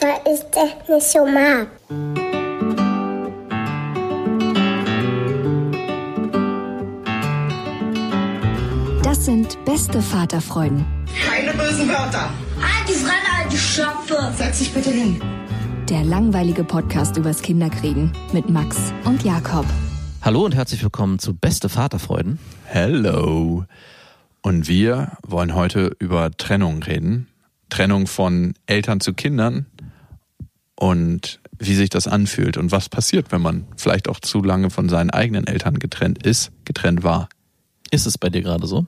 Weil ich das nicht so mag. Das sind beste Vaterfreuden. Keine bösen Wörter. Halt die Fremde, alte Schöpfe. Setz dich bitte hin. Der langweilige Podcast übers Kinderkriegen mit Max und Jakob. Hallo und herzlich willkommen zu Beste Vaterfreuden. Hello. Und wir wollen heute über Trennung reden. Trennung von Eltern zu Kindern und wie sich das anfühlt und was passiert, wenn man vielleicht auch zu lange von seinen eigenen Eltern getrennt ist, getrennt war. Ist es bei dir gerade so?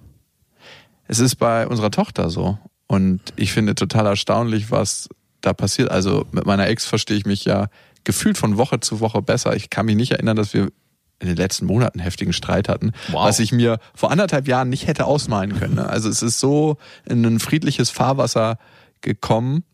Es ist bei unserer Tochter so. Und ich finde total erstaunlich, was da passiert. Also mit meiner Ex verstehe ich mich ja gefühlt von Woche zu Woche besser. Ich kann mich nicht erinnern, dass wir in den letzten Monaten heftigen Streit hatten, wow. was ich mir vor anderthalb Jahren nicht hätte ausmalen können. Ne? Also es ist so in ein friedliches Fahrwasser gekommen,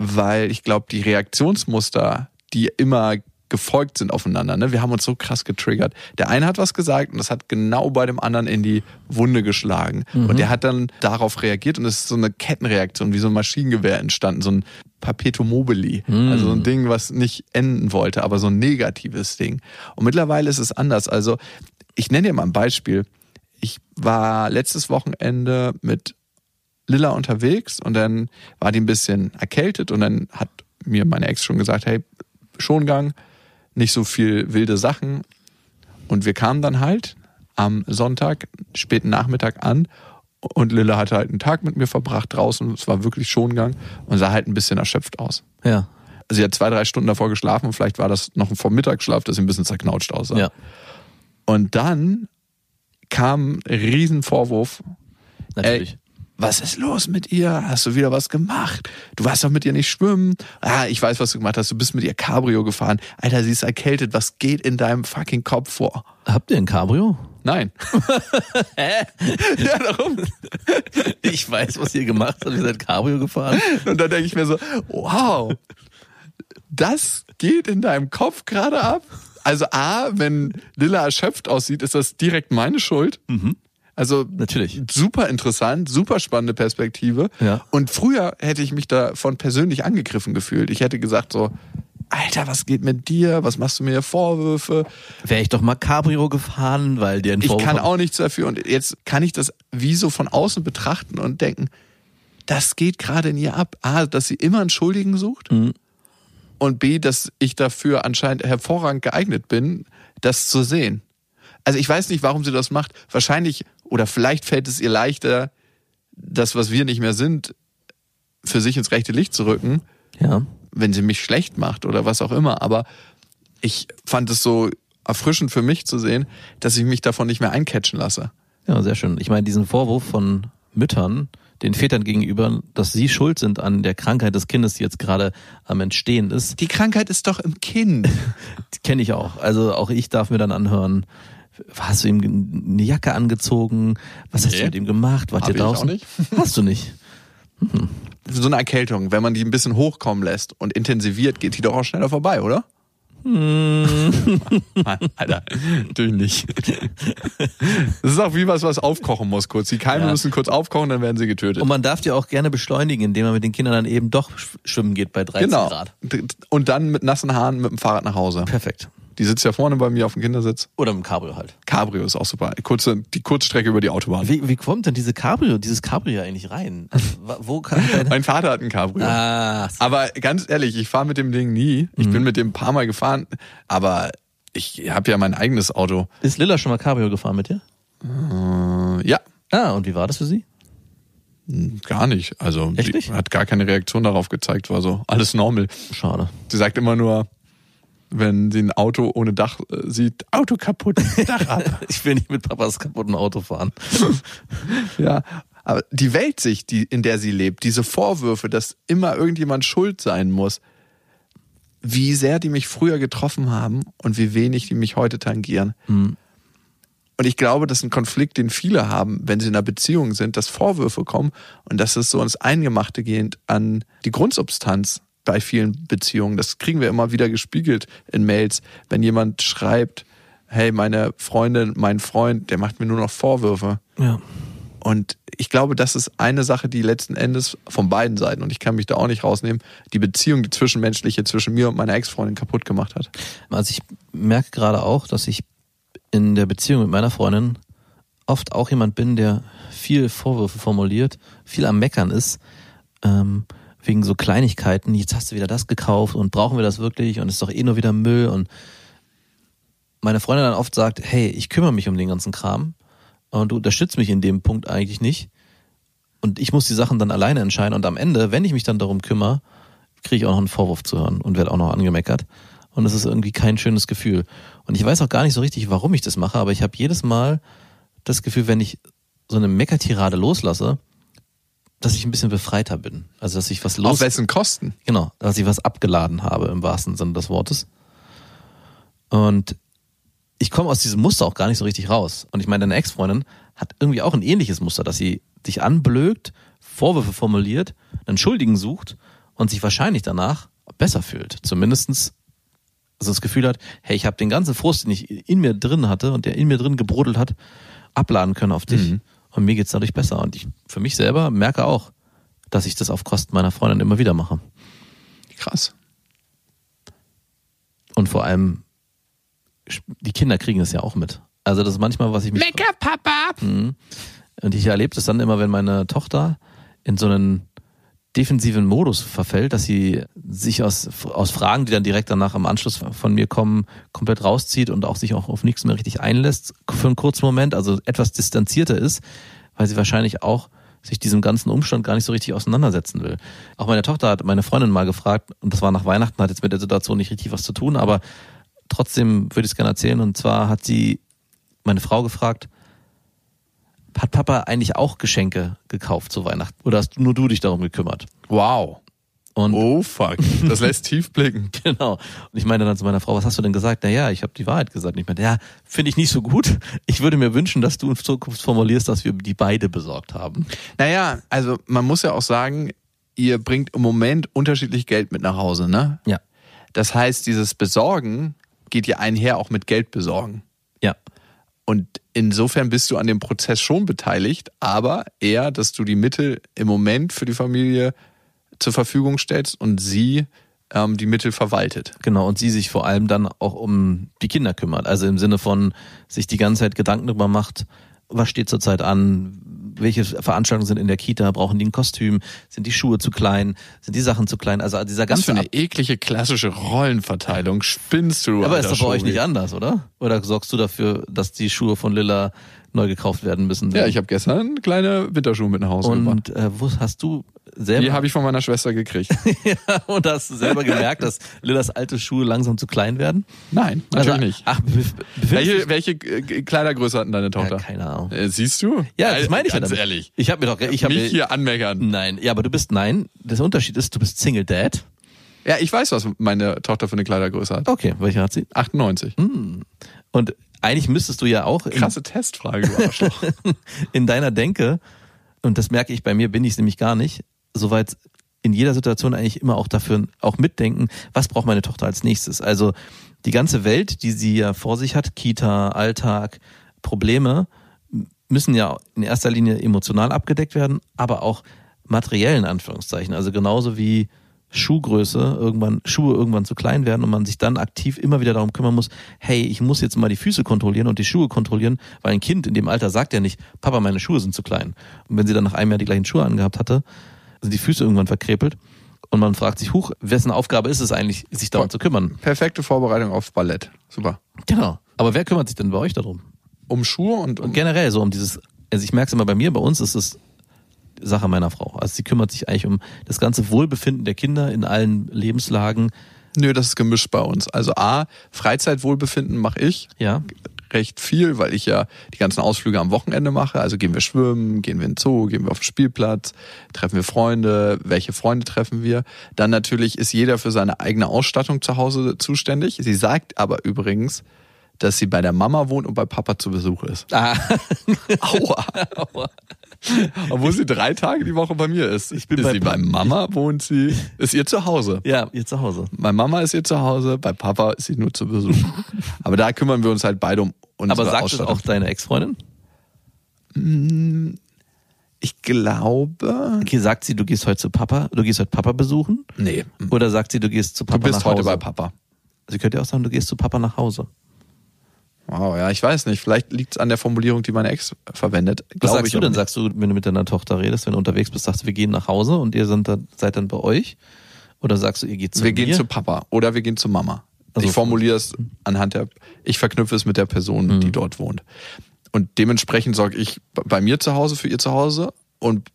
weil ich glaube, die Reaktionsmuster, die immer gefolgt sind aufeinander. Ne? Wir haben uns so krass getriggert. Der eine hat was gesagt und das hat genau bei dem anderen in die Wunde geschlagen. Mhm. Und der hat dann darauf reagiert und es ist so eine Kettenreaktion, wie so ein Maschinengewehr entstanden, so ein Perpetuum mobili. Mhm. Also so ein Ding, was nicht enden wollte, aber so ein negatives Ding. Und mittlerweile ist es anders. Also ich nenne dir mal ein Beispiel. Ich war letztes Wochenende mit Lilla unterwegs und dann war die ein bisschen erkältet und dann hat mir meine Ex schon gesagt, hey, Schongang, nicht so viel wilde Sachen. Und wir kamen dann halt am Sonntag, späten Nachmittag an und Lilla hatte halt einen Tag mit mir verbracht draußen. Es war wirklich Schongang und sah halt ein bisschen erschöpft aus. Ja. Sie hat zwei, drei Stunden davor geschlafen und vielleicht war das noch ein Mittagsschlaf, dass sie ein bisschen zerknautscht aussah. Ja. Und dann kam ein Riesenvorwurf. Natürlich. Ey, was ist los mit ihr? Hast du wieder was gemacht? Du warst doch mit ihr nicht schwimmen. Ah, ich weiß, was du gemacht hast. Du bist mit ihr Cabrio gefahren. Alter, sie ist erkältet. Was geht in deinem fucking Kopf vor? Habt ihr ein Cabrio? Nein. Hä? Ja, darum. Ich weiß, was ihr gemacht habt. Ihr seid Cabrio gefahren. Und dann denke ich mir so, wow, das geht in deinem Kopf gerade ab? Also A, wenn Lilla erschöpft aussieht, ist das direkt meine Schuld. Mhm. Also natürlich super interessant, super spannende Perspektive. Ja. Und früher hätte ich mich davon persönlich angegriffen gefühlt. Ich hätte gesagt so, Alter, was geht mit dir? Was machst du mir Vorwürfe? Wäre ich doch mal Cabrio gefahren, weil dir ein Vorwurf Ich kann auch nichts dafür und jetzt kann ich das wie so von außen betrachten und denken, das geht gerade in ihr ab. A, dass sie immer einen Schuldigen sucht mhm. und B, dass ich dafür anscheinend hervorragend geeignet bin, das zu sehen. Also ich weiß nicht, warum sie das macht. Wahrscheinlich oder vielleicht fällt es ihr leichter, das, was wir nicht mehr sind, für sich ins rechte Licht zu rücken. Ja. Wenn sie mich schlecht macht oder was auch immer. Aber ich fand es so erfrischend für mich zu sehen, dass ich mich davon nicht mehr eincatchen lasse. Ja, sehr schön. Ich meine, diesen Vorwurf von Müttern, den Vätern gegenüber, dass sie schuld sind an der Krankheit des Kindes, die jetzt gerade am Entstehen ist. Die Krankheit ist doch im Kind. kenne ich auch. Also auch ich darf mir dann anhören, hast du ihm eine Jacke angezogen? Was nee. hast du mit ihm gemacht? Wart ihr draußen? Ich auch nicht. Hast du nicht? Mhm. So eine Erkältung, wenn man die ein bisschen hochkommen lässt und intensiviert, geht die doch auch schneller vorbei, oder? Hm. Alter, natürlich nicht. Das ist auch wie was, was aufkochen muss kurz. Die Keime ja. müssen kurz aufkochen, dann werden sie getötet. Und man darf die auch gerne beschleunigen, indem man mit den Kindern dann eben doch schwimmen geht bei 13 genau. Grad. Und dann mit nassen Haaren mit dem Fahrrad nach Hause. Perfekt Die sitzt ja vorne bei mir auf dem Kindersitz. Oder im Cabrio halt. Cabrio ist auch super. Kurze, die Kurzstrecke über die Autobahn. Wie, wie kommt denn diese Cabrio, dieses Cabrio eigentlich rein? Also, wo kann deine... Mein Vater hat ein Cabrio. Ah, Aber ganz ehrlich, ich fahre mit dem Ding nie. Ich Mhm. bin mit dem ein paar Mal gefahren, aber ich habe ja mein eigenes Auto. ist Lilla schon mal Cabrio gefahren mit dir? Äh, ja, Ah, und wie war das für sie? gar nicht. Also Echt die nicht? hat gar keine Reaktion darauf gezeigt, war so alles normal. Schade. Sie sagt immer nur, wenn sie ein Auto ohne Dach äh, sieht, Auto kaputt, Dach ab. Ich will nicht mit Papas kaputten Auto fahren. ja, aber die Weltsicht, die, in der sie lebt, diese Vorwürfe, dass immer irgendjemand schuld sein muss, wie sehr die mich früher getroffen haben und wie wenig die mich heute tangieren. Und ich glaube, das ist ein Konflikt, den viele haben, wenn sie in einer Beziehung sind, dass Vorwürfe kommen und dass es so ins Eingemachte gehend an die Grundsubstanz bei vielen Beziehungen. Das kriegen wir immer wieder gespiegelt in Mails, wenn jemand schreibt, hey, meine Freundin, mein Freund, der macht mir nur noch Vorwürfe. Ja. Und ich glaube, das ist eine Sache, die letzten Endes von beiden Seiten, und ich kann mich da auch nicht rausnehmen, die Beziehung, die zwischenmenschliche zwischen mir und meiner Ex-Freundin kaputt gemacht hat. Also ich merke gerade auch, dass ich in der Beziehung mit meiner Freundin oft auch jemand bin, der viel Vorwürfe formuliert, viel am Meckern ist, ähm, wegen so Kleinigkeiten. Jetzt hast du wieder das gekauft und brauchen wir das wirklich und ist doch eh nur wieder Müll und meine Freundin dann oft sagt, hey, ich kümmere mich um den ganzen Kram und du unterstützt mich in dem Punkt eigentlich nicht und ich muss die Sachen dann alleine entscheiden und am Ende, wenn ich mich dann darum kümmere, kriege ich auch noch einen Vorwurf zu hören und werde auch noch angemeckert und das ist irgendwie kein schönes Gefühl und ich weiß auch gar nicht so richtig, warum ich das mache, aber ich habe jedes Mal das Gefühl, wenn ich so eine Meckertirade loslasse, dass ich ein bisschen befreiter bin. Also dass ich was los Auf wessen Kosten? Genau, dass ich was abgeladen habe im wahrsten Sinne des Wortes. Und ich komme aus diesem Muster auch gar nicht so richtig raus. Und ich meine, deine Ex-Freundin hat irgendwie auch ein ähnliches Muster, dass sie dich anblökt, Vorwürfe formuliert, einen Schuldigen sucht und sich wahrscheinlich danach besser fühlt. Zumindestens also das Gefühl hat, hey, ich habe den ganzen Frust, den ich in mir drin hatte und der in mir drin gebrodelt hat, abladen können auf dich. Und mir geht's dadurch besser. Und ich für mich selber merke auch, dass ich das auf Kosten meiner Freundin immer wieder mache. Krass. Und vor allem, die Kinder kriegen es ja auch mit. Also das ist manchmal, was ich mich... Mecker, Papa! Mhm. Und ich erlebe das dann immer, wenn meine Tochter in so einen defensiven Modus verfällt, dass sie sich aus, aus Fragen, die dann direkt danach am Anschluss von mir kommen, komplett rauszieht und auch sich auch auf nichts mehr richtig einlässt für einen kurzen Moment, also etwas distanzierter ist, weil sie wahrscheinlich auch sich diesem ganzen Umstand gar nicht so richtig auseinandersetzen will. Auch meine Tochter hat meine Freundin mal gefragt, und das war nach Weihnachten, hat jetzt mit der Situation nicht richtig was zu tun, aber trotzdem würde ich es gerne erzählen. Und zwar hat sie meine Frau gefragt, hat Papa eigentlich auch Geschenke gekauft zu Weihnachten? Oder hast nur du dich darum gekümmert? Wow. Und Oh fuck. Das lässt tief blicken. genau. Und ich meine dann zu meiner Frau, was hast du denn gesagt? Naja, ich habe die Wahrheit gesagt. Und ich meinte, ja, finde ich nicht so gut. Ich würde mir wünschen, dass du in Zukunft formulierst, dass wir die beide besorgt haben. Naja, also man muss ja auch sagen, ihr bringt im Moment unterschiedlich Geld mit nach Hause, ne? Ja. Das heißt, dieses Besorgen geht ja einher auch mit Geld besorgen. Und insofern bist du an dem Prozess schon beteiligt, aber eher, dass du die Mittel im Moment für die Familie zur Verfügung stellst und sie ähm, die Mittel verwaltet. Genau, und sie sich vor allem dann auch um die Kinder kümmert. Also im Sinne von sich die ganze Zeit Gedanken darüber macht, was steht zurzeit an, welche Veranstaltungen sind in der Kita, brauchen die ein Kostüm, sind die Schuhe zu klein, sind die Sachen zu klein. Also dieser Was für ganze eine eklige klassische Rollenverteilung spinnst du. Aber ist doch bei euch nicht anders, oder? Oder sorgst du dafür, dass die Schuhe von Lilla neu gekauft werden müssen? Ja, ich habe gestern kleine Winterschuhe mit nach Hause gebracht. Und äh, wo hast du selber Die habe ich von meiner Schwester gekriegt. ja, und hast du selber gemerkt, dass Lillas alte Schuhe langsam zu klein werden? Nein, natürlich Also, nicht. Ach, Welche, welche äh, Kleidergröße hat denn deine Tochter? Ja, keine Ahnung. Äh, siehst du? Ja, das meine ich ja Ganz damit. ehrlich. Ich habe mir doch, ich habe Mich hier anmeckern. Nein, ja, aber du bist nein. Der Unterschied ist, du bist Single Dad. Ja, ich weiß, was meine Tochter für eine Kleidergröße hat. Okay, welche hat sie? 98. Und eigentlich müsstest du ja auch in, Krasse Testfrage, du Arschloch. in deiner Denke, und das merke ich bei mir, bin ich es nämlich gar nicht, soweit in jeder Situation eigentlich immer auch dafür auch mitdenken, was braucht meine Tochter als nächstes. Also die ganze Welt, die sie ja vor sich hat, Kita, Alltag, Probleme, müssen ja in erster Linie emotional abgedeckt werden, aber auch materiell in Anführungszeichen. Also genauso wie Schuhgröße irgendwann, Schuhe irgendwann zu klein werden und man sich dann aktiv immer wieder darum kümmern muss, hey, ich muss jetzt mal die Füße kontrollieren und die Schuhe kontrollieren, weil ein Kind in dem Alter sagt ja nicht, Papa, meine Schuhe sind zu klein. Und wenn sie dann nach einem Jahr die gleichen Schuhe angehabt hatte, sind die Füße irgendwann verkrepelt und man fragt sich, huch, wessen Aufgabe ist es eigentlich, sich darum zu kümmern? Perfekte Vorbereitung auf Ballett. Super. Genau. Aber wer kümmert sich denn bei euch darum? Um Schuhe und um Und generell so um dieses, also ich merke es immer bei mir, bei uns ist es Sache meiner Frau. Also sie kümmert sich eigentlich um das ganze Wohlbefinden der Kinder in allen Lebenslagen. Nö, das ist gemischt bei uns. Also A, Freizeitwohlbefinden mache ich Ja. recht viel, weil ich ja die ganzen Ausflüge am Wochenende mache. Also gehen wir schwimmen, gehen wir in den Zoo, gehen wir auf den Spielplatz, treffen wir Freunde, welche Freunde treffen wir. Dann natürlich ist jeder für seine eigene Ausstattung zu Hause zuständig. Sie sagt aber übrigens, dass sie bei der Mama wohnt und bei Papa zu Besuch ist. Ah. Aua. Obwohl sie drei Tage die Woche bei mir ist. Ich bin ist bei sie bei Mama, wohnt sie, ist ihr zu Hause. Ja, ihr zu Hause. Bei Mama ist ihr zu Hause, bei Papa ist sie nur zu Besuch. Aber da kümmern wir uns halt beide um unsere Aber sagt es auch deine Ex-Freundin? Ich glaube. Okay, sagt sie, du gehst heute zu Papa, du gehst heute Papa besuchen? Nee. Oder sagt sie, du gehst zu Papa Du bist nach heute Hause? bei Papa. Sie könnte ja auch sagen, du gehst zu Papa nach Hause. Wow, ja, ich weiß nicht. Vielleicht liegt es an der Formulierung, die meine Ex verwendet. Was sagst du denn? nicht. Sagst du, wenn du mit deiner Tochter redest, wenn du unterwegs bist, sagst du, wir gehen nach Hause und ihr dann, seid dann bei euch? Oder sagst du, ihr geht zu Wir mir? gehen zu Papa oder wir gehen zu Mama. Also- ich formuliere es anhand der, ich verknüpfe es mit der Person, Mhm. die dort wohnt. Und dementsprechend sorge ich bei mir zu Hause für ihr Zuhause und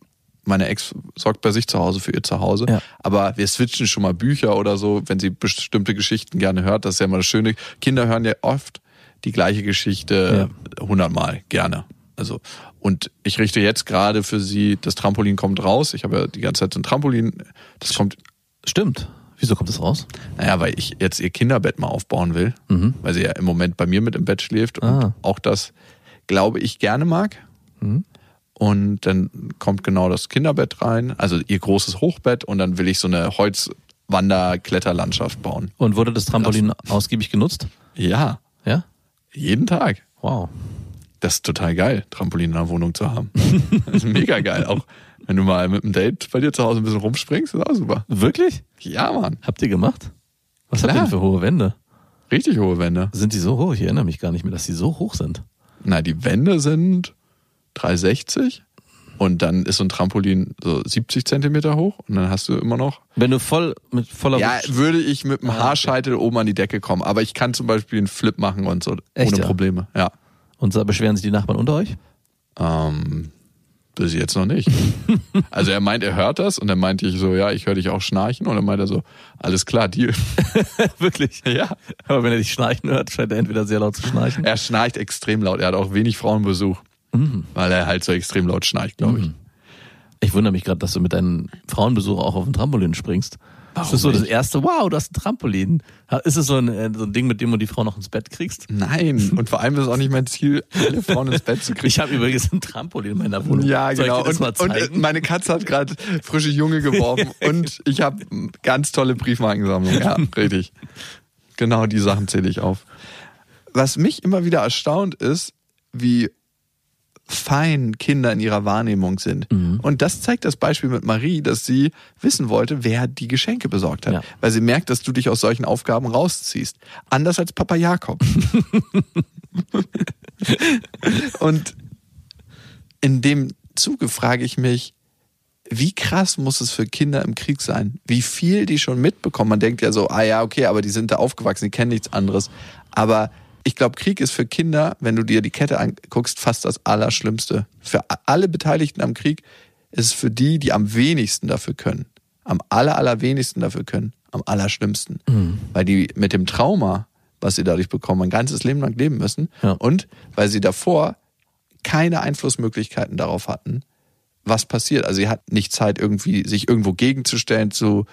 meine Ex sorgt bei sich zu Hause für ihr Zuhause. Ja. Aber wir switchen schon mal Bücher oder so, wenn sie bestimmte Geschichten gerne hört. Das ist ja immer das Schöne. Kinder hören ja oft die gleiche Geschichte hundertmal gerne. Also und ich richte jetzt gerade für sie, das Trampolin kommt raus. Ich habe ja die ganze Zeit so ein Trampolin. Das kommt Stimmt. Wieso kommt das raus? naja, weil ich jetzt ihr Kinderbett mal aufbauen will, Mhm. weil sie ja im Moment bei mir mit im Bett schläft und Ah. auch das, glaube ich, gerne mag. Mhm. Und dann kommt genau das Kinderbett rein, also ihr großes Hochbett und dann will ich so eine Holzwander-Kletterlandschaft bauen. Und wurde das Trampolin ausgiebig genutzt? Ja, Ja? Jeden Tag. Wow. Das ist total geil, Trampolin in der Wohnung zu haben. das ist mega geil. Auch wenn du mal mit einem Date bei dir zu Hause ein bisschen rumspringst, ist auch super. Wirklich? Ja, Mann. Habt ihr gemacht? Was habt ihr Klar. denn für hohe Wände? Richtig hohe Wände. Sind die so hoch? Ich erinnere mich gar nicht mehr, dass die so hoch sind. Na, die Wände sind 360 und dann ist so ein Trampolin so 70 Zentimeter hoch und dann hast du immer noch. Wenn du voll mit voller Ja, würde ich mit dem Ah. Haarscheitel oben an die Decke kommen, aber ich kann zum Beispiel einen Flip machen und so Echt, ohne ja? Probleme. Ja. und da beschweren sich die Nachbarn unter euch? Ähm, bis jetzt noch nicht. also er meint, er hört das und dann meinte ich so, ja, ich höre dich auch schnarchen und dann meint er so, alles klar, Deal. Wirklich? ja. Aber wenn er dich schnarchen hört, scheint er entweder sehr laut zu schnarchen. Er schnarcht extrem laut. Er hat auch wenig Frauenbesuch, Mhm. weil er halt so extrem laut schnarcht, glaube ich. Ich wundere mich gerade, dass du mit deinen Frauenbesuch auch auf dem Trampolin springst. Warum das ist so das nicht? erste, wow, du hast ein Trampolin. Ist es so ein, äh, so ein Ding, mit dem du die Frau noch ins Bett kriegst? Nein, und vor allem ist es auch nicht mein Ziel, alle Frauen ins Bett zu kriegen. Ich habe übrigens ein Trampolin in meiner Wohnung. Ja, Soll genau. das Und, und äh, meine Katze hat gerade frische Junge geworfen und ich habe ganz tolle Briefmarkensammlung. Ja, richtig. Genau die Sachen zähle ich auf. Was mich immer wieder erstaunt ist, wie fein Kinder in ihrer Wahrnehmung sind. Mhm. Und das zeigt das Beispiel mit Marie, dass sie wissen wollte, wer die Geschenke besorgt hat. Ja. Weil sie merkt, dass du dich aus solchen Aufgaben rausziehst. Anders als Papa Jakob. Und in dem Zuge frage ich mich, wie krass muss es für Kinder im Krieg sein? Wie viel die schon mitbekommen? Man denkt ja so, ah ja, okay, aber die sind da aufgewachsen, die kennen nichts anderes. Aber ich glaube, Krieg ist für Kinder, wenn du dir die Kette anguckst, fast das Allerschlimmste. Für alle Beteiligten am Krieg ist es für die, die am wenigsten dafür können, am aller, allerwenigsten dafür können, am allerschlimmsten. Weil die mit dem Trauma, was sie dadurch bekommen, ein ganzes Leben lang leben müssen. Ja. Und weil sie davor keine Einflussmöglichkeiten darauf hatten, was passiert. Also sie hat nicht Zeit, irgendwie sich irgendwo gegenzustellen, zu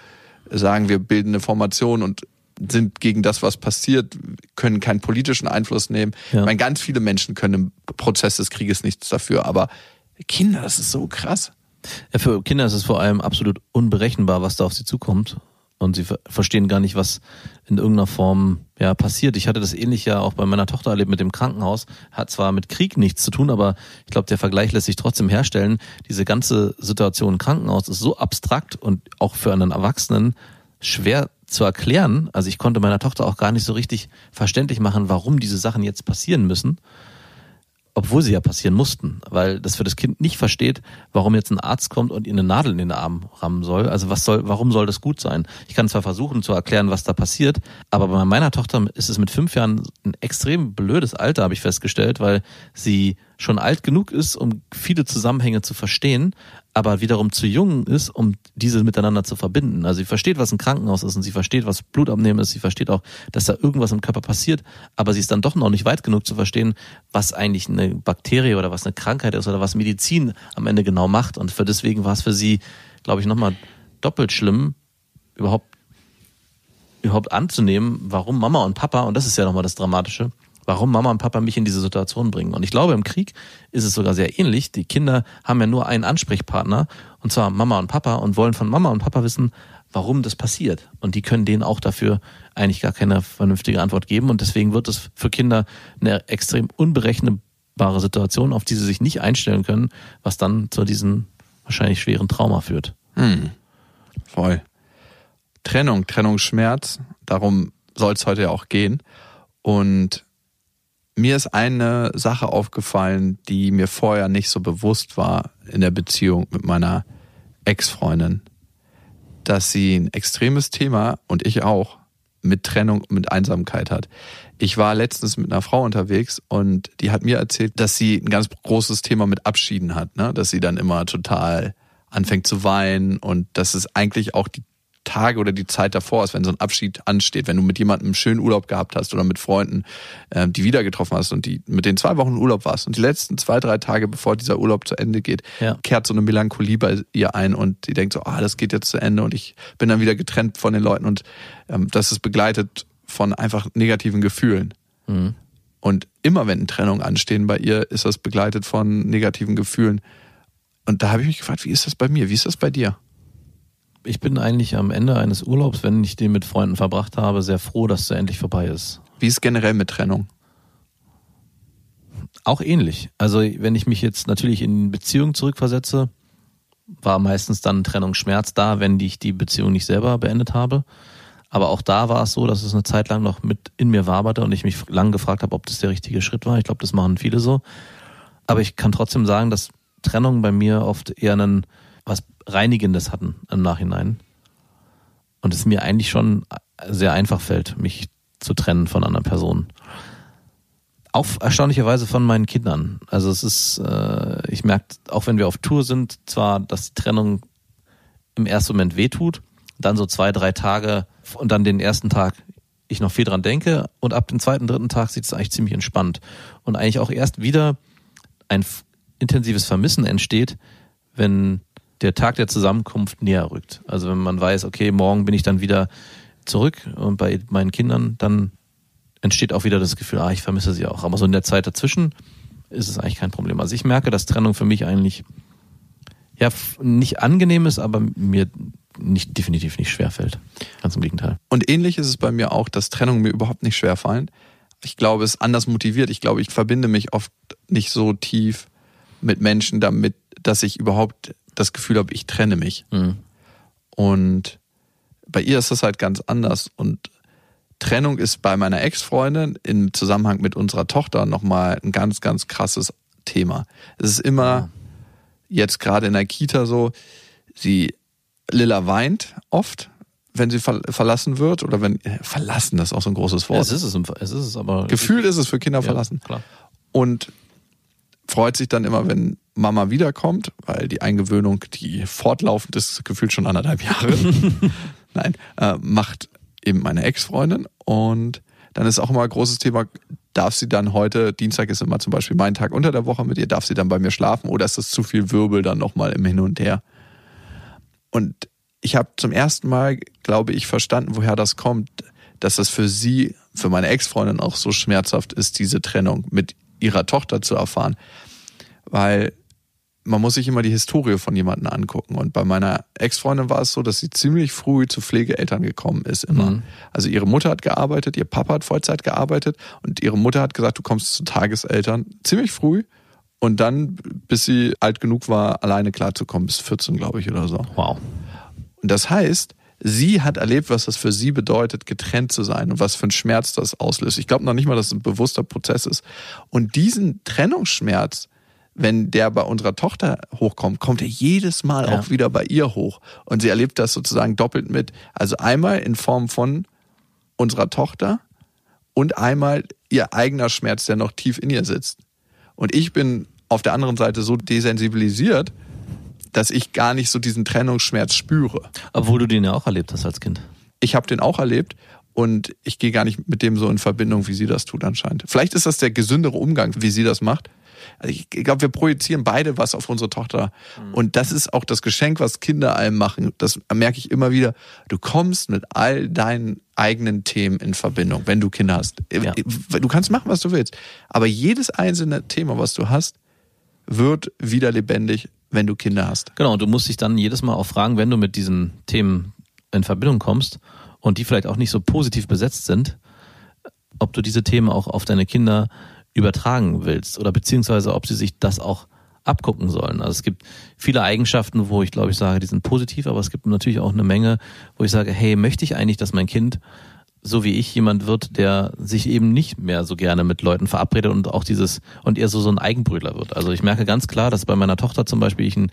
sagen, wir bilden eine Formation und sind gegen das, was passiert, können keinen politischen Einfluss nehmen. Ja. Ich meine, ganz viele Menschen können im Prozess des Krieges nichts dafür, aber Kinder, das ist so krass. Ja, für Kinder ist es vor allem absolut unberechenbar, was da auf sie zukommt. und sie ver verstehen gar nicht, was in irgendeiner Form ja passiert. Ich hatte das ähnlich ja auch bei meiner Tochter erlebt mit dem Krankenhaus. Hat zwar mit Krieg nichts zu tun, aber ich glaube, der Vergleich lässt sich trotzdem herstellen. Diese ganze Situation im Krankenhaus ist so abstrakt und auch für einen Erwachsenen schwer zu erklären. Also ich konnte meiner Tochter auch gar nicht so richtig verständlich machen, warum diese Sachen jetzt passieren müssen obwohl sie ja passieren mussten, weil das für das Kind nicht versteht, warum jetzt ein Arzt kommt und ihr eine Nadel in den Arm rammen soll. Also was soll, warum soll das gut sein? Ich kann zwar versuchen zu erklären, was da passiert, aber bei meiner Tochter ist es mit fünf Jahren ein extrem blödes Alter, habe ich festgestellt, weil sie schon alt genug ist, um viele Zusammenhänge zu verstehen, aber wiederum zu jung ist, um diese miteinander zu verbinden. Also sie versteht, was ein Krankenhaus ist und sie versteht, was Blutabnehmen ist, sie versteht auch, dass da irgendwas im Körper passiert, aber sie ist dann doch noch nicht weit genug zu verstehen, was eigentlich eine Bakterie oder was eine Krankheit ist oder was Medizin am Ende genau macht. Und für deswegen war es für sie, glaube ich, nochmal doppelt schlimm, überhaupt überhaupt anzunehmen, warum Mama und Papa, und das ist ja nochmal das Dramatische, warum Mama und Papa mich in diese Situation bringen. Und ich glaube, im Krieg ist es sogar sehr ähnlich. Die Kinder haben ja nur einen Ansprechpartner, und zwar Mama und Papa, und wollen von Mama und Papa wissen, warum das passiert. Und die können denen auch dafür eigentlich gar keine vernünftige Antwort geben. Und deswegen wird es für Kinder eine extrem unberechenbare Situation, auf die sie sich nicht einstellen können, was dann zu diesem wahrscheinlich schweren Trauma führt. Hm. Voll. Trennung, Trennungsschmerz, darum soll es heute ja auch gehen. Und mir ist eine Sache aufgefallen, die mir vorher nicht so bewusst war in der Beziehung mit meiner Ex-Freundin, dass sie ein extremes Thema und ich auch mit Trennung, mit Einsamkeit hat. Ich war letztens mit einer Frau unterwegs und die hat mir erzählt, dass sie ein ganz großes Thema mit Abschieden hat, ne? dass sie dann immer total anfängt zu weinen und dass es eigentlich auch die Tage oder die Zeit davor ist, wenn so ein Abschied ansteht, wenn du mit jemandem einen schönen Urlaub gehabt hast oder mit Freunden, äh, die wieder getroffen hast und die mit den zwei Wochen Urlaub warst und die letzten zwei, drei Tage, bevor dieser Urlaub zu Ende geht, Ja. kehrt so eine Melancholie bei ihr ein und die denkt so, ah, das geht jetzt zu Ende und ich bin dann wieder getrennt von den Leuten und ähm, das ist begleitet von einfach negativen Gefühlen. Mhm. Und immer wenn Trennung anstehen bei ihr, ist das begleitet von negativen Gefühlen. Und da habe ich mich gefragt, wie ist das bei mir? Wie ist das bei dir? Ich bin eigentlich am Ende eines Urlaubs, wenn ich den mit Freunden verbracht habe, sehr froh, dass der endlich vorbei ist. Wie ist generell mit Trennung? Auch ähnlich. Also wenn ich mich jetzt natürlich in Beziehung zurückversetze, war meistens dann Trennungsschmerz da, wenn ich die Beziehung nicht selber beendet habe. Aber auch da war es so, dass es eine Zeit lang noch mit in mir waberte und ich mich lang gefragt habe, ob das der richtige Schritt war. Ich glaube, das machen viele so. Aber ich kann trotzdem sagen, dass Trennungen bei mir oft eher einen, was Reinigendes hatten im Nachhinein. Und es mir eigentlich schon sehr einfach fällt, mich zu trennen von einer Person. Auch erstaunlicherweise von meinen Kindern. Also es ist, äh, ich merke, auch wenn wir auf Tour sind, zwar, dass die Trennung im ersten Moment wehtut, dann so zwei, drei Tage und dann den ersten Tag ich noch viel dran denke und ab dem zweiten, dritten Tag sieht es eigentlich ziemlich entspannt. Und eigentlich auch erst wieder ein intensives Vermissen entsteht, wenn der Tag der Zusammenkunft näher rückt. Also wenn man weiß, okay, morgen bin ich dann wieder zurück und bei meinen Kindern, dann entsteht auch wieder das Gefühl, ah, ich vermisse sie auch. Aber so in der Zeit dazwischen ist es eigentlich kein Problem. Also ich merke, dass Trennung für mich eigentlich ja nicht angenehm ist, aber mir nicht definitiv nicht schwer fällt. Ganz im Gegenteil. Und ähnlich ist es bei mir auch, dass Trennungen mir überhaupt nicht schwer fallen. Ich glaube, es ist anders motiviert. Ich glaube, ich verbinde mich oft nicht so tief mit Menschen damit, dass ich überhaupt das Gefühl habe, ich trenne mich. Mhm. Und bei ihr ist das halt ganz anders. Und Trennung ist bei meiner Ex-Freundin im Zusammenhang mit unserer Tochter nochmal ein ganz, ganz krasses Thema. Es ist immer jetzt gerade in der Kita so, sie, Lilla weint oft, wenn sie ver verlassen wird oder wenn, äh, verlassen, das ist auch so ein großes Ja, Wort. es ist es, im- es ist es, aber Gefühlt ist es für Kinder ja, verlassen Klar. und freut sich dann immer, wenn Mama wiederkommt, weil die Eingewöhnung, die fortlaufend ist, gefühlt schon anderthalb Jahre, nein, äh, macht eben meine Ex-Freundin und dann ist auch immer ein großes Thema, darf sie dann heute, Dienstag ist immer zum Beispiel mein Tag unter der Woche mit ihr, darf sie dann bei mir schlafen oder ist das zu viel Wirbel dann nochmal im Hin und Her? Und ich habe zum ersten Mal, glaube ich, verstanden, woher das kommt, dass das für sie, für meine Ex-Freundin auch so schmerzhaft ist, diese Trennung mit ihrer Tochter zu erfahren. Weil man muss sich immer die Historie von jemandem angucken. Und bei meiner Ex-Freundin war es so, dass sie ziemlich früh zu Pflegeeltern gekommen ist immer. Mhm. Also ihre Mutter hat gearbeitet, ihr Papa hat Vollzeit gearbeitet und ihre Mutter hat gesagt, du kommst zu Tageseltern ziemlich früh. Und dann, bis sie alt genug war, alleine klarzukommen, bis 14, glaube ich, oder so. Wow. Und das heißt, sie hat erlebt, was das für sie bedeutet, getrennt zu sein und was für einen Schmerz das auslöst. Ich glaube noch nicht mal, dass es ein bewusster Prozess ist. Und diesen Trennungsschmerz, wenn der bei unserer Tochter hochkommt, kommt er jedes Mal Ja. auch wieder bei ihr hoch. Und sie erlebt das sozusagen doppelt mit. Also einmal in Form von unserer Tochter und einmal ihr eigener Schmerz, der noch tief in ihr sitzt. Und ich bin auf der anderen Seite so desensibilisiert, dass ich gar nicht so diesen Trennungsschmerz spüre. Obwohl du den ja auch erlebt hast als Kind. Ich habe den auch erlebt und ich gehe gar nicht mit dem so in Verbindung, wie sie das tut anscheinend. Vielleicht ist das der gesündere Umgang, wie sie das macht. Also ich glaube, wir projizieren beide was auf unsere Tochter. Und das ist auch das Geschenk, was Kinder einem machen. Das merke ich immer wieder. Du kommst mit all deinen eigenen Themen in Verbindung, wenn du Kinder hast. Ja. Du kannst machen, was du willst. Aber jedes einzelne Thema, was du hast, wird wieder lebendig, wenn du Kinder hast. Genau, und du musst dich dann jedes Mal auch fragen, wenn du mit diesen Themen in Verbindung kommst und die vielleicht auch nicht so positiv besetzt sind, ob du diese Themen auch auf deine Kinder übertragen willst oder beziehungsweise ob sie sich das auch abgucken sollen. Also es gibt viele Eigenschaften, wo ich glaube ich sage, die sind positiv, aber es gibt natürlich auch eine Menge, wo ich sage, hey, möchte ich eigentlich, dass mein Kind so wie ich jemand wird, der sich eben nicht mehr so gerne mit Leuten verabredet und auch dieses und eher so so ein Eigenbrötler wird. Also ich merke ganz klar, dass bei meiner Tochter zum Beispiel ich ein,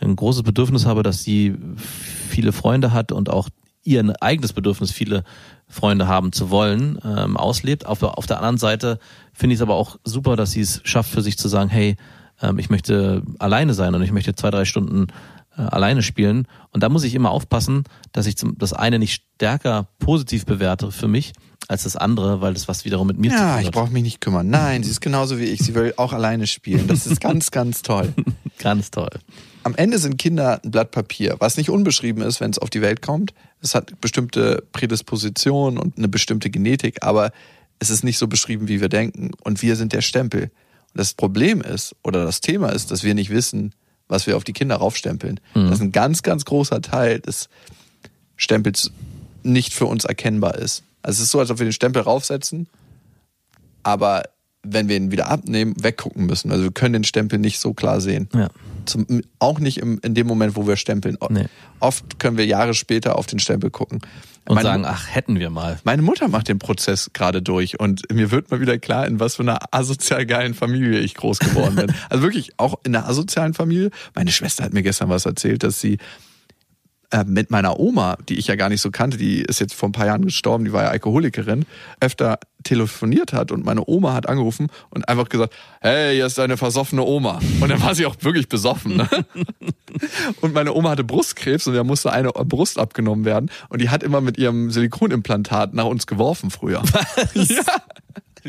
ein großes Bedürfnis habe, dass sie viele Freunde hat und auch ihr ein eigenes Bedürfnis, viele Freunde haben zu wollen, ähm, auslebt. Auf, auf der anderen Seite finde ich es aber auch super, dass sie es schafft, für sich zu sagen, hey, ähm, ich möchte alleine sein und ich möchte zwei, drei Stunden äh, alleine spielen. Und da muss ich immer aufpassen, dass ich zum, das eine nicht stärker positiv bewerte für mich als das andere, weil das was wiederum mit mir zu Ja, tun ich hat. brauche mich nicht kümmern. Nein, sie ist genauso wie ich. Sie will auch alleine spielen. Das ist ganz, ganz toll. Ganz toll. Am Ende sind Kinder ein Blatt Papier, was nicht unbeschrieben ist, wenn es auf die Welt kommt. Es hat bestimmte Prädispositionen und eine bestimmte Genetik, aber es ist nicht so beschrieben, wie wir denken. Und wir sind der Stempel. Und das Problem ist, oder das Thema ist, dass wir nicht wissen, was wir auf die Kinder raufstempeln. Mhm. Dass ein ganz, ganz großer Teil des Stempels nicht für uns erkennbar ist. Also es ist so, als ob wir den Stempel raufsetzen, aber wenn wir ihn wieder abnehmen, weggucken müssen. Also wir können den Stempel nicht so klar sehen. Ja. Zum, auch nicht im, in dem Moment, wo wir stempeln. Nee. Oft können wir Jahre später auf den Stempel gucken. Und meine, sagen, ach, hätten wir mal. meine Mutter macht den Prozess gerade durch und mir wird mal wieder klar, in was für einer asozial geilen Familie ich groß geworden bin. also wirklich auch in einer asozialen Familie. Meine Schwester hat mir gestern was erzählt, dass sie äh, mit meiner Oma, die ich ja gar nicht so kannte, die ist jetzt vor ein paar Jahren gestorben, die war ja Alkoholikerin, öfter telefoniert hat und meine Oma hat angerufen und einfach gesagt, hey, hier ist deine versoffene Oma. Und dann war sie auch wirklich besoffen. Ne? Und meine Oma hatte Brustkrebs und da musste eine Brust abgenommen werden und die hat immer mit ihrem Silikonimplantat nach uns geworfen früher. Ja.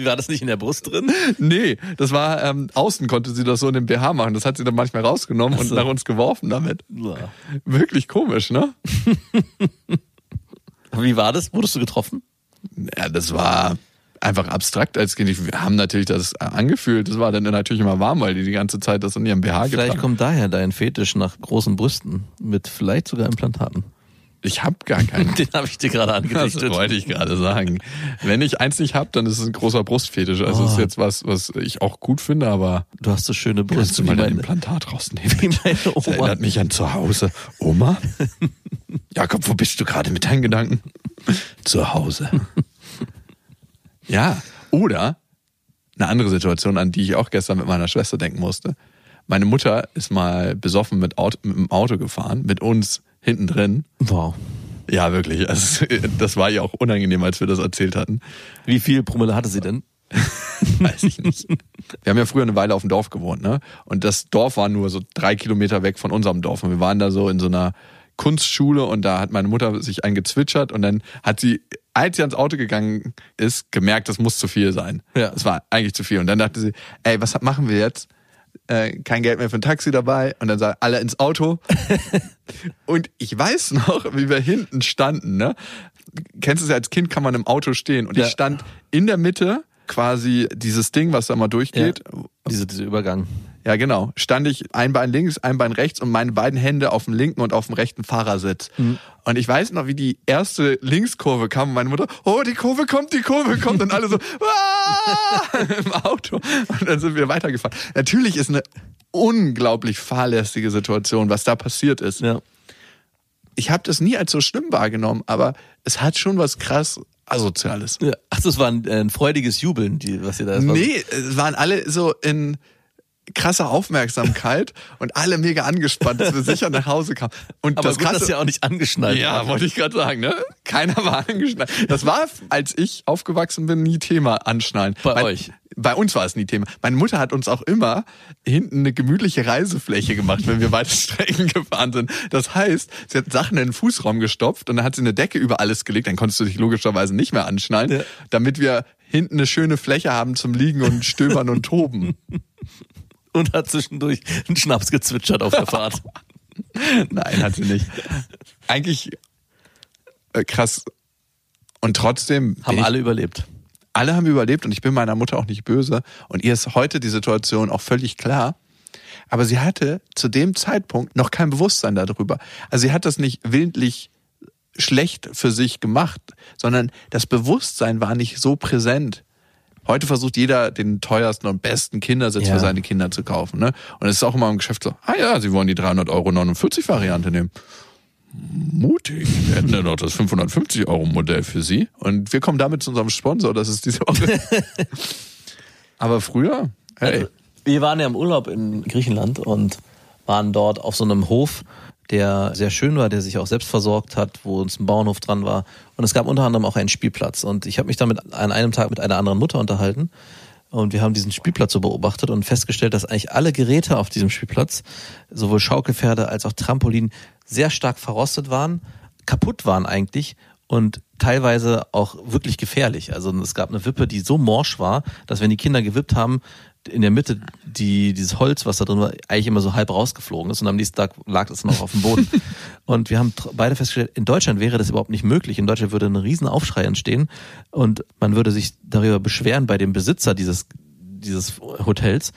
War das nicht in der Brust drin? Nee, das war ähm, außen konnte sie das so in dem BH machen. Das hat sie dann manchmal rausgenommen so. und nach uns geworfen damit. Wirklich komisch, ne? Wie war das? Wurdest du getroffen? Ja, das war einfach abstrakt als Kind. Wir haben natürlich das angefühlt. Das war dann natürlich immer warm, weil die die ganze Zeit das in ihrem BH Vielleicht getragen kommt daher dein Fetisch nach großen Brüsten mit vielleicht sogar Implantaten. Ich habe gar keinen. Den habe ich dir gerade Das angedichtet. wollte ich gerade sagen. Wenn ich eins nicht hab, dann ist es ein großer Brustfetisch. Also Oh. ist jetzt was, was ich auch gut finde, aber Du hast so schöne kannst Brüste du mal dein Implantat rausnehmen? wie meine Das Oma. erinnert mich an zu Hause. Oma? Jakob, wo bist du gerade mit deinen Gedanken? zu Hause. ja, oder eine andere Situation, an die ich auch gestern mit meiner Schwester denken musste. Meine Mutter ist mal besoffen mit, Auto, mit dem Auto gefahren, mit uns hinten drin. Wow. Ja, wirklich. Also, das war ihr auch unangenehm, als wir das erzählt hatten. Wie viel Promille hatte sie denn? Weiß ich nicht. Wir haben ja früher eine Weile auf dem Dorf gewohnt, ne? Und das Dorf war nur so drei Kilometer weg von unserem Dorf. Und wir waren da so in so einer Kunstschule und da hat meine Mutter sich eingezwitschert und dann hat sie, als sie ans Auto gegangen ist, gemerkt, das muss zu viel sein. Ja. Das war eigentlich zu viel. Und dann dachte sie, ey, was machen wir jetzt? Äh, kein Geld mehr für ein Taxi dabei und dann sagen alle ins Auto. und ich weiß noch, wie wir hinten standen, ne? Kennst du es ja, als Kind kann man im Auto stehen und Ja. ich stand in der Mitte quasi dieses Ding, was da mal durchgeht. Diese, dieser Übergang. Ja, genau. Stand ich ein Bein links, ein Bein rechts und meine beiden Hände auf dem linken und auf dem rechten Fahrersitz. Und ich weiß noch, wie die erste Linkskurve kam und meine Mutter, oh, die Kurve kommt, die Kurve kommt und alle so, "Ah!" im Auto. Und dann sind wir weitergefahren. Natürlich ist eine unglaublich fahrlässige Situation, was da passiert ist. Ja. Ich habe das nie als so schlimm wahrgenommen, aber es hat schon was krass Asoziales. Ja. Ach, das war ein, äh, ein freudiges Jubeln, die, was ihr da Nee, es waren alle so in krasser Aufmerksamkeit und alle mega angespannt, dass wir sicher nach Hause kamen. Und Aber das gut, krasse, dass ihr auch nicht angeschnallt ja, wollte ich gerade sagen, ne? Keiner war angeschnallt. Das war, als ich aufgewachsen bin, nie Thema anschnallen. Bei Mein- euch? Bei uns war es nie Thema. Meine Mutter hat uns auch immer hinten eine gemütliche Reisefläche gemacht, wenn wir weite Strecken gefahren sind. Das heißt, sie hat Sachen in den Fußraum gestopft und dann hat sie eine Decke über alles gelegt. Dann konntest du dich logischerweise nicht mehr anschnallen, Ja. damit wir hinten eine schöne Fläche haben zum Liegen und Stöbern und Toben. Und hat zwischendurch einen Schnaps gezwitschert auf der Fahrt. Nein, hat sie nicht. Eigentlich äh, krass. Und trotzdem Haben ich, alle überlebt. alle haben überlebt und ich bin meiner Mutter auch nicht böse. Und ihr ist heute die Situation auch völlig klar. Aber sie hatte zu dem Zeitpunkt noch kein Bewusstsein darüber. Also sie hat das nicht willentlich schlecht für sich gemacht, sondern das Bewusstsein war nicht so präsent. Heute versucht jeder, den teuersten und besten Kindersitz Ja. für seine Kinder zu kaufen. Ne? Und es ist auch immer im Geschäft so, ah ja, sie wollen die 300 Euro 49 Variante nehmen. Mutig. Wir hätten ja noch das 550 Euro Modell für Sie. Und wir kommen damit zu unserem Sponsor, das ist diese Woche. Aber früher, hey, Also, wir waren ja im Urlaub in Griechenland und waren dort auf so einem Hof, der sehr schön war, der sich auch selbst versorgt hat, wo uns ein Bauernhof dran war. Und es gab unter anderem auch einen Spielplatz. Und ich habe mich damit an einem Tag mit einer anderen Mutter unterhalten. Und wir haben diesen Spielplatz so beobachtet und festgestellt, dass eigentlich alle Geräte auf diesem Spielplatz, sowohl Schaukelpferde als auch Trampolin, sehr stark verrostet waren, kaputt waren eigentlich und teilweise auch wirklich gefährlich. Also es gab eine Wippe, die so morsch war, dass wenn die Kinder gewippt haben, in der Mitte die, dieses Holz, was da drin war, eigentlich immer so halb rausgeflogen ist und am nächsten Tag lag es noch auf dem Boden. und wir haben beide festgestellt, in Deutschland wäre das überhaupt nicht möglich. In Deutschland würde ein riesen Aufschrei entstehen und man würde sich darüber beschweren bei dem Besitzer dieses, dieses Hotels.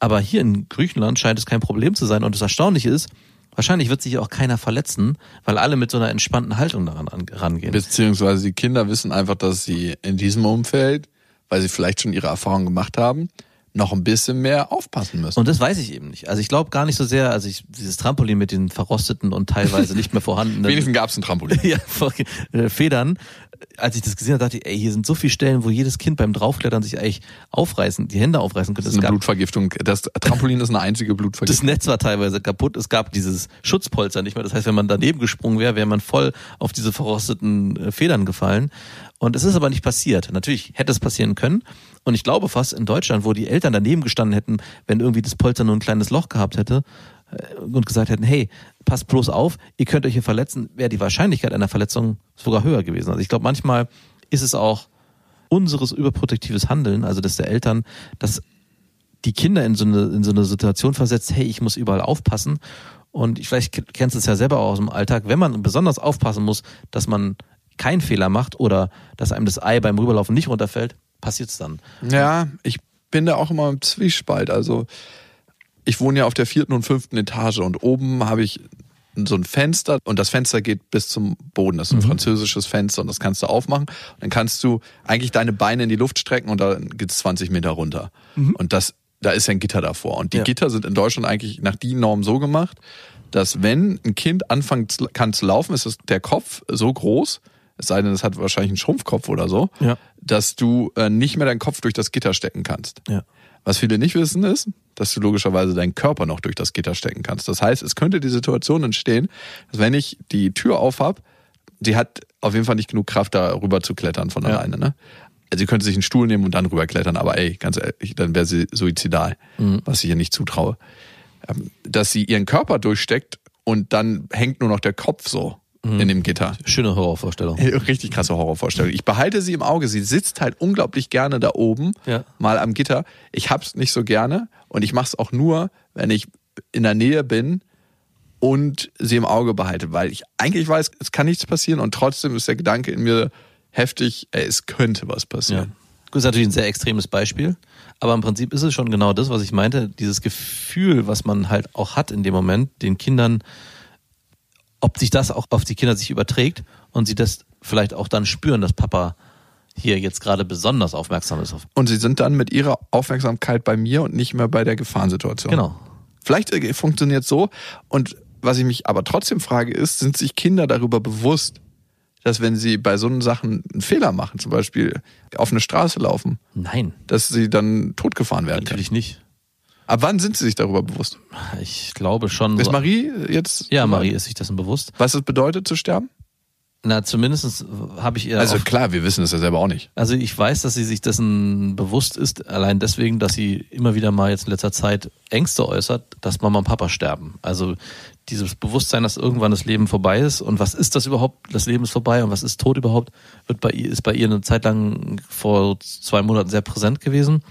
Aber hier in Griechenland scheint es kein Problem zu sein. Und das Erstaunliche ist, wahrscheinlich wird sich auch keiner verletzen, weil alle mit so einer entspannten Haltung daran an, rangehen. beziehungsweise die Kinder wissen einfach, dass sie in diesem Umfeld, weil sie vielleicht schon ihre Erfahrungen gemacht haben, noch ein bisschen mehr aufpassen müssen. Und das weiß ich eben nicht. Also ich glaube gar nicht so sehr, also ich, dieses Trampolin mit den verrosteten und teilweise nicht mehr vorhandenen Wenigstens gab es ein Trampolin. ja, äh, Federn. Als ich das gesehen habe, dachte ich, ey, hier sind so viele Stellen, wo jedes Kind beim Draufklettern sich eigentlich aufreißen, die Hände aufreißen könnte. Das ist eine gab, Blutvergiftung. Das Trampolin ist eine einzige das Blutvergiftung. Netz war teilweise kaputt. Es gab dieses Schutzpolster nicht mehr. Das heißt, wenn man daneben gesprungen wäre, wäre man voll auf diese verrosteten äh, Federn gefallen. Und es ist aber nicht passiert. Natürlich hätte es passieren können. Und ich glaube fast in Deutschland, wo die Eltern daneben gestanden hätten, wenn irgendwie das Polster nur ein kleines Loch gehabt hätte und gesagt hätten, hey, passt bloß auf, ihr könnt euch hier verletzen, wäre die Wahrscheinlichkeit einer Verletzung sogar höher gewesen. Also ich glaube, manchmal ist es auch unseres überprotektives Handeln, also das der Eltern, dass die Kinder in so eine, in so eine Situation versetzt, hey, ich muss überall aufpassen. Und ich, vielleicht kennst du es ja selber auch aus dem Alltag, wenn man besonders aufpassen muss, dass man keinen Fehler macht oder dass einem das Ei beim Rüberlaufen nicht runterfällt, passiert's dann. Ja, ich bin da auch immer im Zwiespalt. Also ich wohne ja auf der vierten und fünften Etage und oben habe ich so ein Fenster und das Fenster geht bis zum Boden. Das ist ein französisches Fenster und das kannst du aufmachen. Dann kannst du eigentlich deine Beine in die Luft strecken und dann geht's 20 Meter runter. Und das, da ist ja ein Gitter davor. Und die Ja. Gitter sind in Deutschland eigentlich nach die Norm so gemacht, dass wenn ein Kind anfängt kann zu laufen, ist es der Kopf so groß, es sei denn, es hat wahrscheinlich einen Schrumpfkopf oder so, Ja. dass du äh, nicht mehr deinen Kopf durch das Gitter stecken kannst. Ja. Was viele nicht wissen ist, dass du logischerweise deinen Körper noch durch das Gitter stecken kannst. Das heißt, es könnte die Situation entstehen, dass wenn ich die Tür auf hab, die hat auf jeden Fall nicht genug Kraft, da rüber zu klettern von Ja. alleine. Ne? Also sie könnte sich einen Stuhl nehmen und dann rüber klettern, aber ey, ganz ehrlich, dann wäre sie suizidal, was ich ihr nicht zutraue. Ähm, Dass sie ihren Körper durchsteckt und dann hängt nur noch der Kopf so in dem Gitter. Schöne Horrorvorstellung. Richtig krasse Horrorvorstellung. Ich behalte sie im Auge. Sie sitzt halt unglaublich gerne da oben, Ja. mal am Gitter. Ich hab's nicht so gerne und ich mach's auch nur, wenn ich in der Nähe bin und sie im Auge behalte, weil ich eigentlich weiß, es kann nichts passieren und trotzdem ist der Gedanke in mir heftig, ey, es könnte was passieren. Das ist natürlich ein sehr extremes Beispiel, aber im Prinzip ist es schon genau das, was ich meinte, dieses Gefühl, was man halt auch hat in dem Moment, den Kindern, ob sich das auch auf die Kinder sich überträgt und sie das vielleicht auch dann spüren, dass Papa hier jetzt gerade besonders aufmerksam ist. Und sie sind dann mit ihrer Aufmerksamkeit bei mir und nicht mehr bei der Gefahrensituation. genau. Vielleicht äh, funktioniert so. Und was ich mich aber trotzdem frage, ist, sind sich Kinder darüber bewusst, dass wenn sie bei so Sachen einen Fehler machen, zum Beispiel auf eine Straße laufen, Nein, dass sie dann totgefahren werden können? natürlich nicht. Ab wann sind sie sich darüber bewusst? Ich glaube schon. Ist so- Marie jetzt? Ja, Marie ist sich dessen bewusst. Was es bedeutet zu sterben? Na, zumindest habe ich ihr Also klar, wir wissen es ja selber auch nicht. also ich weiß, dass sie sich dessen bewusst ist, allein deswegen, dass sie immer wieder mal jetzt in letzter Zeit Ängste äußert, dass Mama und Papa sterben. Also dieses Bewusstsein, dass irgendwann das Leben vorbei ist und was ist das überhaupt? Das Leben ist vorbei und was ist Tod überhaupt? Wird bei ihr ist bei ihr eine Zeit lang vor zwei Monaten sehr präsent gewesen.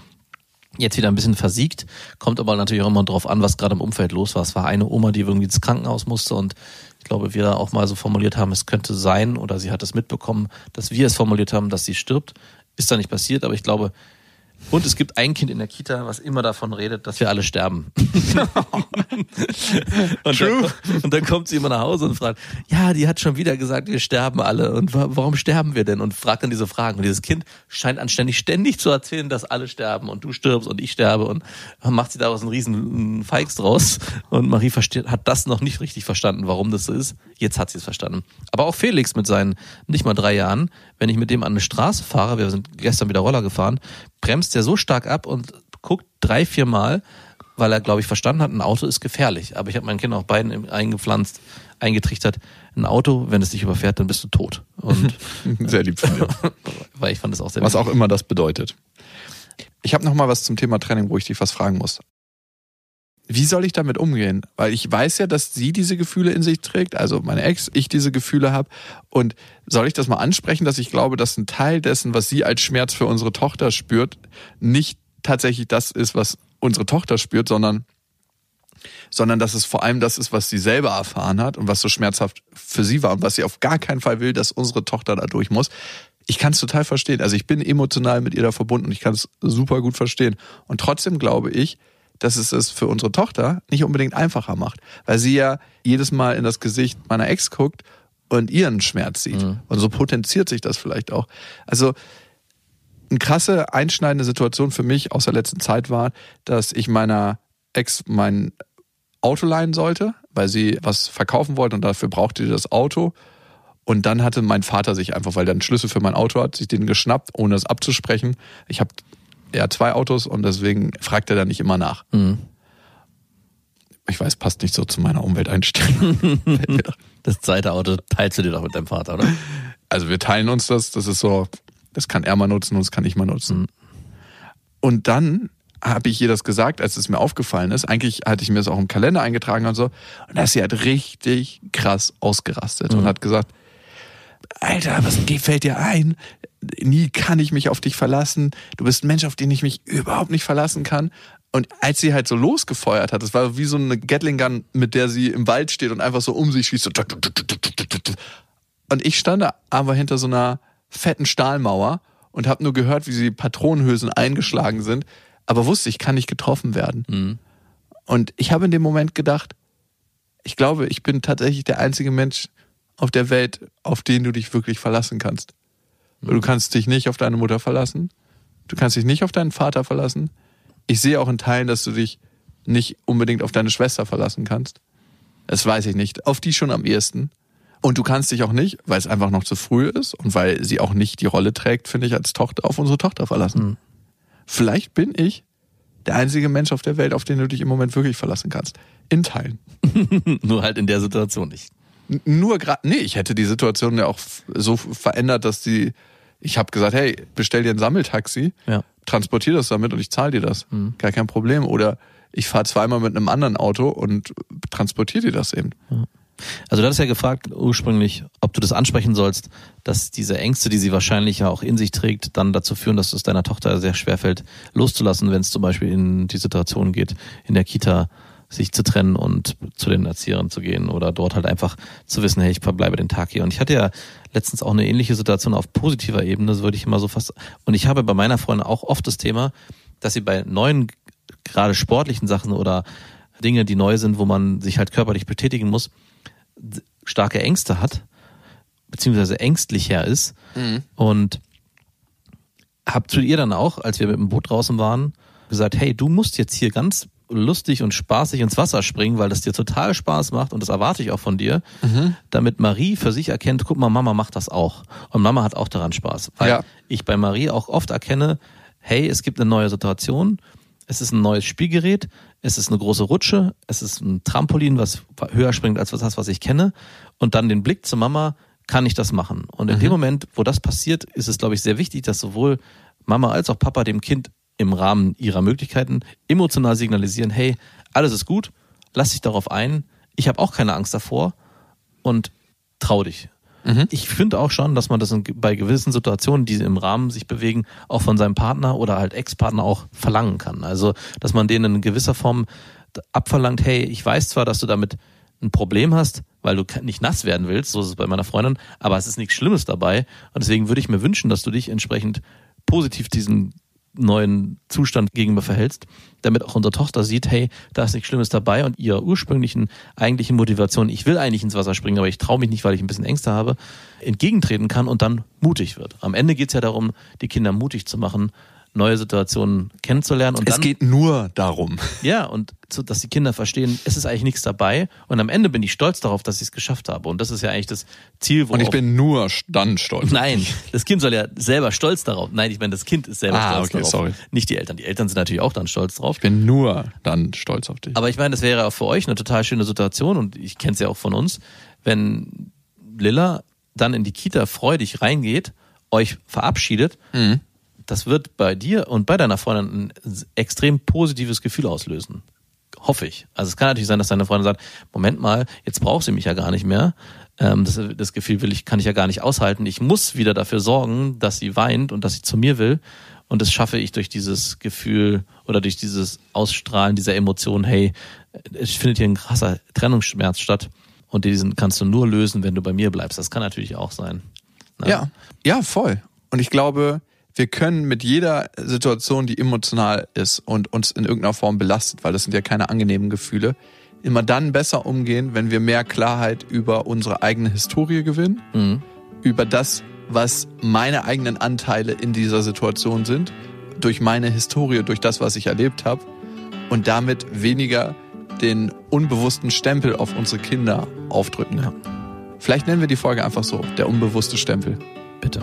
Jetzt wieder ein bisschen versiegt, kommt aber natürlich auch immer drauf an, was gerade im Umfeld los war. Es war eine Oma, die irgendwie ins Krankenhaus musste und ich glaube, wir auch mal so formuliert haben, es könnte sein oder sie hat es mitbekommen, dass wir es formuliert haben, dass sie stirbt. Ist da nicht passiert, aber ich glaube, und es gibt ein Kind in der Kita, was immer davon redet, dass wir alle sterben. und, Dann, und dann kommt sie immer nach Hause und fragt, ja, die hat schon wieder gesagt, wir sterben alle. Und wa warum sterben wir denn? Und fragt dann diese Fragen. Und dieses Kind scheint anständig ständig zu erzählen, dass alle sterben und du stirbst und ich sterbe und macht sie daraus einen riesen Feigs draus. Und Marie versteht, hat das noch nicht richtig verstanden, warum das so ist. Jetzt hat sie es verstanden. Aber auch Felix mit seinen nicht mal drei Jahren, wenn ich mit dem an eine Straße fahre, wir sind gestern wieder Roller gefahren, bremst der so stark ab und guckt drei, vier Mal, weil er, glaube ich, verstanden hat, ein Auto ist gefährlich. Aber ich habe meinen Kindern auch beiden eingepflanzt, eingetrichtert, ein Auto, wenn es dich überfährt, dann bist du tot. Und Sehr lieb von dir. weil ich fand das auch sehr Was auch immer das bedeutet. Ich habe noch mal was zum Thema Trennung, wo ich dich was fragen muss. Wie soll ich damit umgehen? Weil ich weiß ja, dass sie diese Gefühle in sich trägt, also meine Ex, ich diese Gefühle habe. Und soll ich das mal ansprechen, dass ich glaube, dass ein Teil dessen, was sie als Schmerz für unsere Tochter spürt, nicht tatsächlich das ist, was unsere Tochter spürt, sondern sondern dass es vor allem das ist, was sie selber erfahren hat und was so schmerzhaft für sie war und was sie auf gar keinen Fall will, dass unsere Tochter da durch muss. Ich kann es total verstehen. Also ich bin emotional mit ihr da verbunden und ich kann es super gut verstehen. Und trotzdem glaube ich, dass es es für unsere Tochter nicht unbedingt einfacher macht, weil sie ja jedes Mal in das Gesicht meiner Ex guckt und ihren Schmerz sieht. Und so potenziert sich das vielleicht auch. Also eine krasse, einschneidende Situation für mich aus der letzten Zeit war, dass ich meiner Ex mein Auto leihen sollte, weil sie was verkaufen wollte und dafür brauchte sie das Auto. Und dann hatte mein Vater sich einfach, weil er einen Schlüssel für mein Auto hat, sich den geschnappt, ohne es abzusprechen. Ich habe ja zwei Autos und deswegen fragt er da nicht immer nach. Mhm. Ich weiß, passt nicht so zu meiner Umwelteinstellung. Das zweite Auto teilst du dir doch mit deinem Vater, oder? Also wir teilen uns das, das ist so, das kann er mal nutzen und das kann ich mal nutzen. Und dann habe ich ihr das gesagt, als es mir aufgefallen ist. Eigentlich hatte ich mir das auch im Kalender eingetragen und so. Und da ist sie halt richtig krass ausgerastet und hat gesagt, Alter, was fällt dir ein? Nie kann ich mich auf dich verlassen. Du bist ein Mensch, auf den ich mich überhaupt nicht verlassen kann. Und als sie halt so losgefeuert hat, das war wie so eine Gatling Gun, mit der sie im Wald steht und einfach so um sich schießt. Und ich stand da aber hinter so einer fetten Stahlmauer und habe nur gehört, wie sie Patronenhülsen eingeschlagen sind, aber wusste, ich kann nicht getroffen werden. Und ich habe in dem Moment gedacht, ich glaube, ich bin tatsächlich der einzige Mensch auf der Welt, auf den du dich wirklich verlassen kannst. Du kannst dich nicht auf deine Mutter verlassen. Du kannst dich nicht auf deinen Vater verlassen. Ich sehe auch in Teilen, dass du dich nicht unbedingt auf deine Schwester verlassen kannst. Das weiß ich nicht. Auf die schon am ehesten. Und du kannst dich auch nicht, weil es einfach noch zu früh ist und weil sie auch nicht die Rolle trägt, finde ich, als Tochter auf unsere Tochter verlassen. Vielleicht bin ich der einzige Mensch auf der Welt, auf den du dich im Moment wirklich verlassen kannst. In Teilen. Nur halt in der Situation nicht. Nur gerade, nee, ich hätte die Situation ja auch so verändert, dass die, ich habe gesagt, hey, bestell dir ein Sammeltaxi, Ja. transportier das damit und ich zahle dir das. Gar kein Problem. Oder ich fahre zweimal mit einem anderen Auto und transportier dir das eben. Also du hattest ja gefragt ursprünglich, ob du das ansprechen sollst, dass diese Ängste, die sie wahrscheinlich ja auch in sich trägt, dann dazu führen, dass es deiner Tochter sehr schwer fällt, loszulassen, wenn es zum Beispiel in die Situation geht, in der Kita sich zu trennen und zu den Erziehern zu gehen oder dort halt einfach zu wissen, hey, ich verbleibe den Tag hier. Und ich hatte ja letztens auch eine ähnliche Situation auf positiver Ebene, das würde ich immer so fast. Und ich habe bei meiner Freundin auch oft das Thema, dass sie bei neuen, gerade sportlichen Sachen oder Dinge, die neu sind, wo man sich halt körperlich betätigen muss, starke Ängste hat, beziehungsweise ängstlicher ist. Mhm. Und hab zu ihr dann auch, als wir mit dem Boot draußen waren, gesagt, hey, du musst jetzt hier ganz lustig und spaßig ins Wasser springen, weil das dir total Spaß macht und das erwarte ich auch von dir, Mhm. damit Marie für sich erkennt, guck mal, Mama macht das auch. Und Mama hat auch daran Spaß. Weil Ja. ich bei Marie auch oft erkenne, hey, es gibt eine neue Situation, es ist ein neues Spielgerät, es ist eine große Rutsche, es ist ein Trampolin, was höher springt als das, was ich kenne. Und dann den Blick zur Mama, kann ich das machen? Und in dem Moment, wo das passiert, ist es, glaube ich, sehr wichtig, dass sowohl Mama als auch Papa dem Kind im Rahmen ihrer Möglichkeiten emotional signalisieren, hey, alles ist gut, lass dich darauf ein, ich habe auch keine Angst davor und trau dich. Ich finde auch schon, dass man das in, bei gewissen Situationen, die im Rahmen sich bewegen, auch von seinem Partner oder halt Ex-Partner auch verlangen kann. Also, dass man denen in gewisser Form abverlangt, hey, ich weiß zwar, dass du damit ein Problem hast, weil du nicht nass werden willst, so ist es bei meiner Freundin, aber es ist nichts Schlimmes dabei. Und deswegen würde ich mir wünschen, dass du dich entsprechend positiv diesen neuen Zustand gegenüber verhältst, damit auch unsere Tochter sieht, hey, da ist nichts Schlimmes dabei und ihrer ursprünglichen eigentlichen Motivation, ich will eigentlich ins Wasser springen, aber ich traue mich nicht, weil ich ein bisschen Ängste habe, entgegentreten kann und dann mutig wird. Am Ende geht es ja darum, die Kinder mutig zu machen, neue Situationen kennenzulernen und Es dann geht nur darum. ja, und so, dass die Kinder verstehen, es ist eigentlich nichts dabei. Und am Ende bin ich stolz darauf, dass ich es geschafft habe. Und das ist ja eigentlich das Ziel. Und ich bin nur dann stolz. Nein, das Kind soll ja selber stolz darauf. Nein, ich meine, das Kind ist selber Ah, stolz okay, darauf. sorry. Nicht die Eltern. Die Eltern sind natürlich auch dann stolz drauf. Ich bin nur dann stolz auf dich. Aber ich meine, das wäre auch für euch eine total schöne Situation und ich kenne es ja auch von uns, wenn Lilla dann in die Kita freudig reingeht, euch verabschiedet, Mhm. Das wird bei dir und bei deiner Freundin ein extrem positives Gefühl auslösen. Hoffe ich. Also es kann natürlich sein, dass deine Freundin sagt, Moment mal, jetzt braucht sie mich ja gar nicht mehr. Ähm, das, das Gefühl will ich, kann ich ja gar nicht aushalten. Ich muss wieder dafür sorgen, dass sie weint und dass sie zu mir will. Und das schaffe ich durch dieses Gefühl oder durch dieses Ausstrahlen dieser Emotion, hey, es findet hier ein krasser Trennungsschmerz statt. Und diesen kannst du nur lösen, wenn du bei mir bleibst. Das kann natürlich auch sein. Ne? Ja, ja, voll. Und ich glaube, wir können mit jeder Situation, die emotional ist und uns in irgendeiner Form belastet, weil das sind ja keine angenehmen Gefühle, immer dann besser umgehen, wenn wir mehr Klarheit über unsere eigene Historie gewinnen, Mhm. über das, was meine eigenen Anteile in dieser Situation sind, durch meine Historie, durch das, was ich erlebt habe und damit weniger den unbewussten Stempel auf unsere Kinder aufdrücken. Ja. Vielleicht nennen wir die Folge einfach so, der unbewusste Stempel. Bitte.